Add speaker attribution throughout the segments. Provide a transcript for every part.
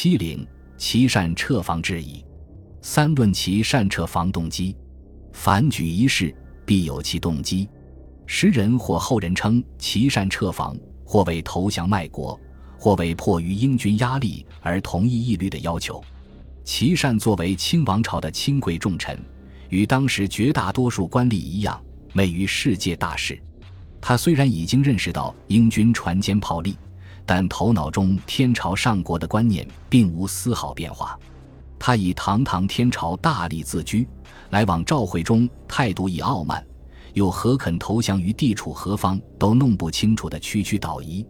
Speaker 1: 七零其善撤防之矣。三论其善撤防动机。凡举一事，必有其动机。时人或后人称其善撤防，或为投降卖国，或为迫于英军压力而同意义律的要求。其善作为清王朝的亲贵重臣，与当时绝大多数官吏一样，昧于世界大事。他虽然已经认识到英军船坚炮利，但头脑中天朝上国的观念并无丝毫变化。他以堂堂天朝大吏自居，来往召会中态度以傲慢，又何肯投降于地处何方都弄不清楚的区区岛夷？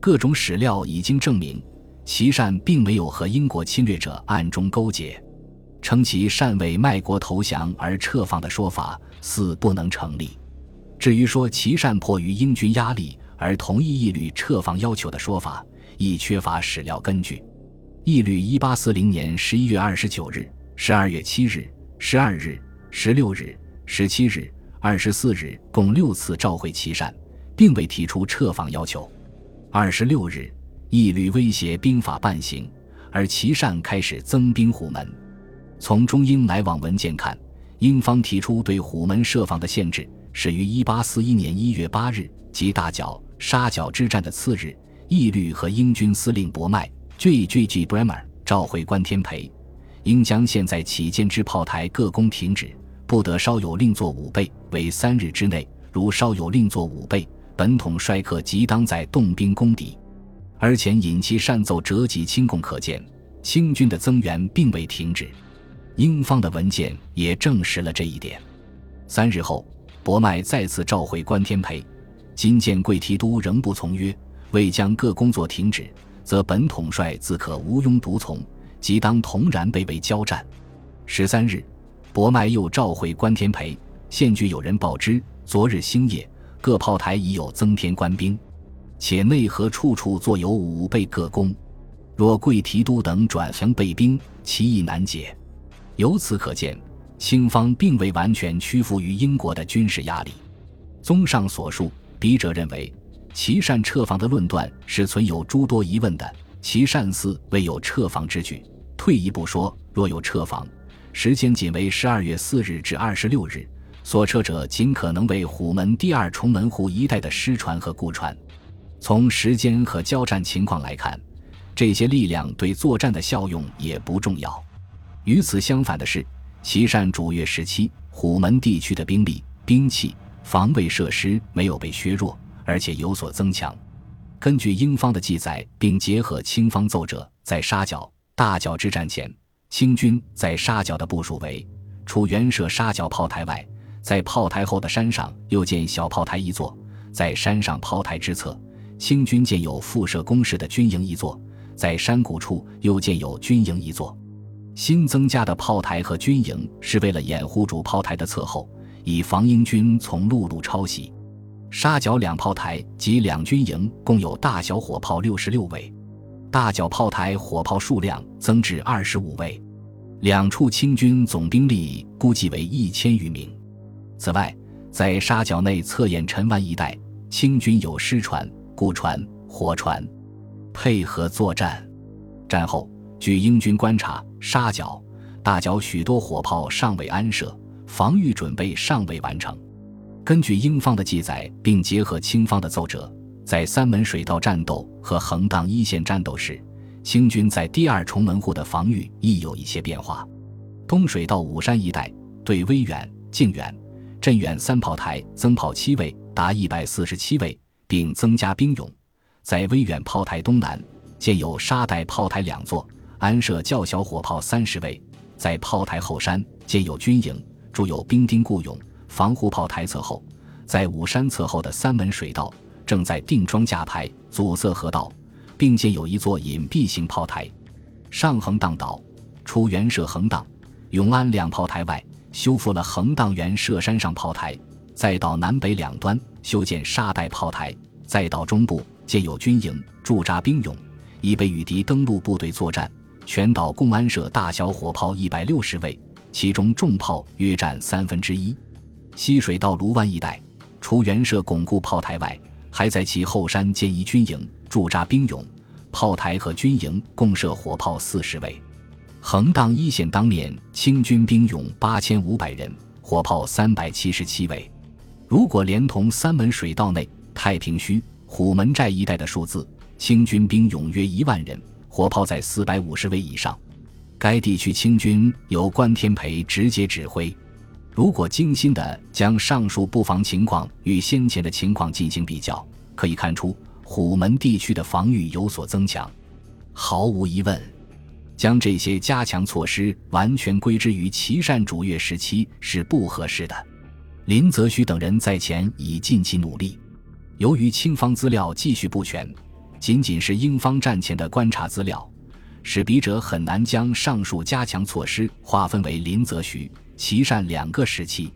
Speaker 1: 各种史料已经证明，齐善并没有和英国侵略者暗中勾结，称其善为卖国投降而撤放的说法似不能成立。至于说齐善迫于英军压力而同意义律撤防要求的说法，亦缺乏史料根据。义律一八四零年十一月二十九日、十二月七日、十二日、十六日、十七日、二十四日共六次召会齐善，并未提出撤防要求。二十六日，义律威胁兵法半行，而齐善开始增兵虎门。从中英来往文件看，英方提出对虎门设防的限制，始于一八四一年一月八日，即大角、沙角之战的次日，义律和英军司令博麦。G G G Bremer 召回关天培，应将现在起建之炮台各工停止，不得稍有另作五倍，为三日之内。如稍有另作五倍，本统帅客即当在动兵攻敌。而前引其善奏折及清供可见，清军的增援并未停止。英方的文件也证实了这一点。三日后，博麦再次召回关天培，今见贵提督仍不从约，未将各工作停止。则本统帅自可无庸独从，即当同然被为交战。十三日，博麦又召回关天培，现据有人报之，昨日星夜，各炮台已有增添官兵，且内河处处坐有五倍各工。若贵提督等转降备兵，其意难解。由此可见，清方并未完全屈服于英国的军事压力。综上所述，笔者认为。齐善撤防的论断是存有诸多疑问的。齐善似未有撤防之举。退一步说，若有撤防，时间仅为十二月四日至二十六日，所撤者仅可能为虎门第二重门户一带的失船和故船。从时间和交战情况来看，这些力量对作战的效用也不重要。与此相反的是，齐善主月时期虎门地区的兵力、兵器、防卫设施没有被削弱。而且有所增强。根据英方的记载，并结合清方奏折，在沙角、大角之战前，清军在沙角的部署为：除原设沙角炮台外，在炮台后的山上又建小炮台一座；在山上炮台之侧，清军建有附设工事的军营一座；在山谷处又建有军营一座。新增加的炮台和军营是为了掩护主炮台的侧后，以防英军从陆路抄袭。沙角两炮台及两军营共有大小火炮六十六位，大角炮台火炮数量增至二十五位，两处清军总兵力估计为一千余名。此外，在沙角内侧沿陈湾一带，清军有师船、固船、火船，配合作战。战后，据英军观察，沙角、大角许多火炮尚未安设，防御准备尚未完成。根据英方的记载，并结合清方的奏折，在三门水道战斗和横荡一线战斗时，清军在第二重门户的防御亦有一些变化。东水道武山一带，对威远、靖远、镇远三炮台增炮七位，达一百四十七位，并增加兵勇。在威远炮台东南，建有沙袋炮台两座，安设较小火炮三十位。在炮台后山建有军营，筑有兵丁固勇。防护炮台侧后，在武山侧后的三门水道正在定装架牌，阻塞河道，并建有一座隐蔽型炮台。上横荡岛，除原设横荡、永安两炮台外，修复了横荡原设山上炮台。在岛南北两端修建沙袋炮台，在岛中部建有军营，驻扎兵勇，以备与敌登陆部队作战。全岛共安设大小火炮一百六十位，其中重炮约占三分之一。西水道卢湾一带，除原设巩固炮台外，还在其后山建一军营，驻扎兵勇，炮台和军营共设火炮四十位。横荡一线当面，清军兵勇八千五百人，火炮三百七十七位。如果连同三门水道内、太平圩、虎门寨一带的数字，清军兵勇约一万人，火炮在四百五十位以上。该地区清军由关天培直接指挥。如果精心地将上述布防情况与先前的情况进行比较，可以看出虎门地区的防御有所增强。毫无疑问。将这些加强措施完全归之于琦善主越时期是不合适的。林则徐等人在前已尽其努力，由于清方资料继续不全，仅仅是英方战前的观察资料，使笔者很难将上述加强措施划分为林则徐、琦善两个时期。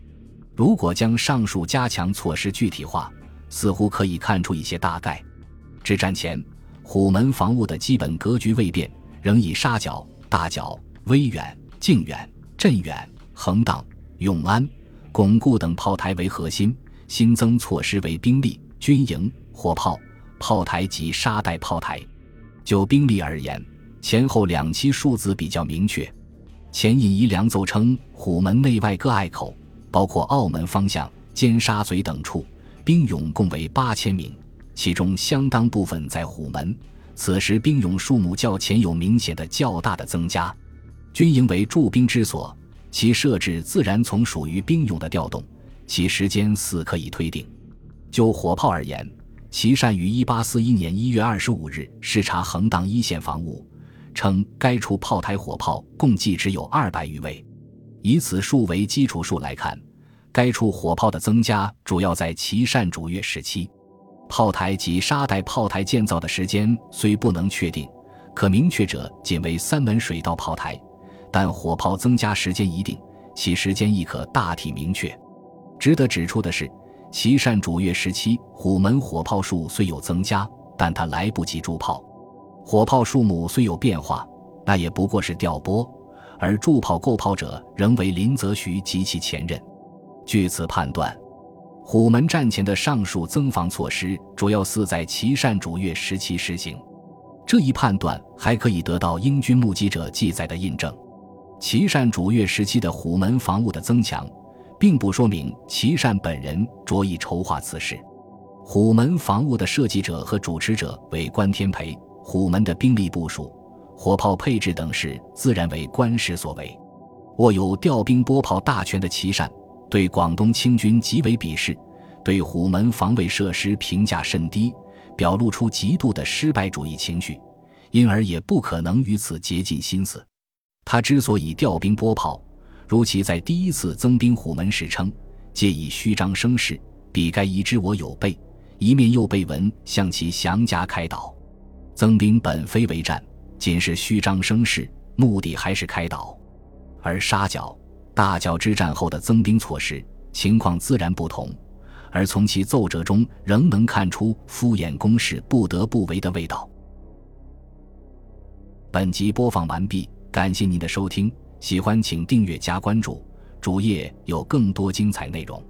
Speaker 1: 如果将上述加强措施具体化，似乎可以看出一些大概。至战前，虎门防务的基本格局未变。仍以沙角、大角、威远、靖远、镇远、横荡、永安、巩固等炮台为核心，新增措施为兵力、军营、火炮、炮台及沙袋炮台。就兵力而言，前后两期数字比较明确。前引一良奏称，虎门内外各隘口，包括澳门方向、尖沙咀等处，兵勇共为八千名，其中相当部分在虎门。此时兵勇数目较前有明显的较大的增加，军营为驻兵之所，其设置自然从属于兵勇的调动，其时间似可以推定。就火炮而言，琦善于一八四一年一月二十五日视察横荡一线防务，称该处炮台火炮共计只有二百余位。以此数为基础数来看，该处火炮的增加主要在琦善主月时期。炮台及沙袋炮台建造的时间虽不能确定，可明确者仅为三门水道炮台，但火炮增加时间一定，其时间亦可大体明确。值得指出的是，琦善主月时期虎门火炮数虽有增加，但它来不及铸炮。火炮数目虽有变化，那也不过是调拨，而铸炮购炮者仍为林则徐及其前任。据此判断。虎门战前的上述增防措施，主要似在琦善主越时期实行。这一判断还可以得到英军目击者记载的印证。琦善主越时期的虎门防务的增强，并不说明琦善本人着意筹划此事。虎门防务的设计者和主持者为关天培，虎门的兵力部署、火炮配置等事，自然为官时所为。握有调兵拨炮大权的琦善。对广东清军极为鄙视，对虎门防卫设施评价甚低，表露出极度的失败主义情绪，因而也不可能于此竭尽心思。他之所以调兵拨炮，如其在第一次增兵虎门时称，借以虚张声势，必该疑知我有备，一面又被闻向其降加开导。增兵本非为战，仅是虚张声势，目的还是开导，而沙角。大角之战后的增兵措施情况自然不同，而从其奏折中仍能看出敷衍攻势不得不为的味道。本集播放完毕，感谢您的收听，喜欢请订阅加关注，主页有更多精彩内容。